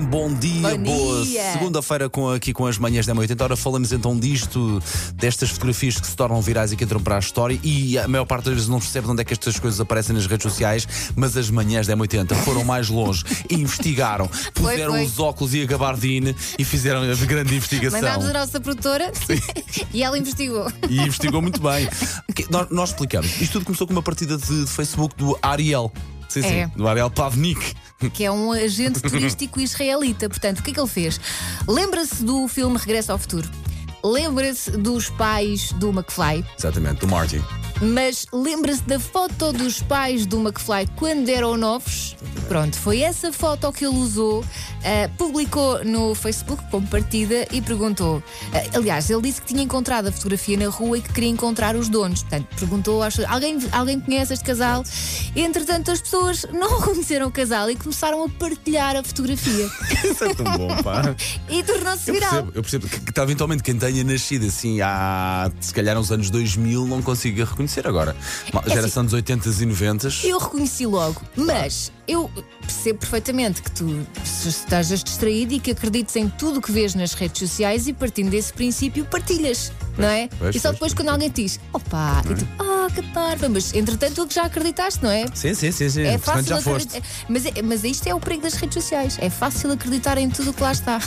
Bom dia, Bom boa dia. segunda-feira com, aqui com as manhãs da 80 hora. Falamos então disto, destas fotografias que se tornam virais e que entram para a história. E a maior parte das vezes não percebe de onde é que estas coisas aparecem nas redes sociais, mas as manhãs da 80 foram mais longe e investigaram. Puseram foi. os óculos e a gabardine e fizeram a grande investigação. Mandámos a nossa produtora e ela investigou. E investigou muito bem. Nós, nós explicamos. Isto tudo começou com uma partida de, de Facebook do Ariel. Sim, sim, É. do Ariel Pavnik. Que é um agente turístico israelita. Portanto, o que é que ele fez? Lembra-se do filme Regresso ao Futuro. Lembra-se dos pais do McFly, Exatamente, do Marty. mas lembra-se da foto dos pais do McFly quando eram novos? Pronto, foi essa foto que ele usou, ah, publicou no Facebook como partida e perguntou. ah, aliás, ele disse que tinha encontrado a fotografia na rua e que queria encontrar os donos. Portanto, perguntou às pessoas, alguém, alguém conhece este casal? Entretanto, as pessoas não reconheceram o casal e começaram a partilhar a fotografia. Isso é tão bom, pá. e tornou-se viral. percebo, eu percebo que, que eventualmente quem tenha nascido assim há se calhar uns anos 2000 não consiga reconhecer agora. Uma geração dos 80 e 90 Eu reconheci logo, mas eu percebo perfeitamente que tu estejas distraído e que acredites em tudo o que vês nas redes sociais e partindo desse princípio partilhas, não é? pois, e só pois, depois pois, quando alguém te diz, opa, e tu, ah, que parva, mas entretanto tu que já acreditaste, não é? Sim, sim, sim, sim. É fácil já foste. Mas, é- mas isto é o perigo das redes sociais. É fácil acreditar em tudo o que lá está.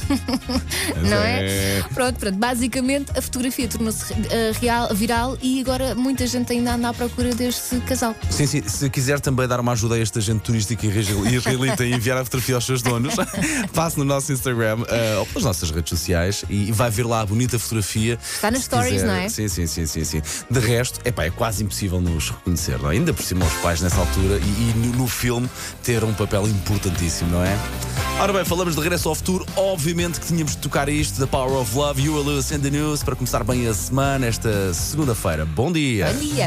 não é? é. Pronto, pronto. Basicamente a fotografia tornou-se eh, real, viral e agora muita gente ainda anda à procura deste casal. Sim, sim. Se quiser também dar uma ajuda a esta gente turística e israel- israelita e enviar a fotografia aos seus donos, passe no nosso Instagram eh, ou pelas nossas redes sociais e vai ver lá a bonita fotografia. Está nas Se stories, quiser. não é? Sim, sim, sim, sim, sim. De resto, epá, é quase impossível nos reconhecer, não é? Ainda por cima os pais nessa altura e, e no, filme ter um papel importantíssimo, não é? Ora bem, falamos de regresso ao futuro. Obviamente que tínhamos de tocar isto da Power of Love, You Are Lewis and the News, para começar bem a semana, esta segunda-feira. Bom dia! Bom dia.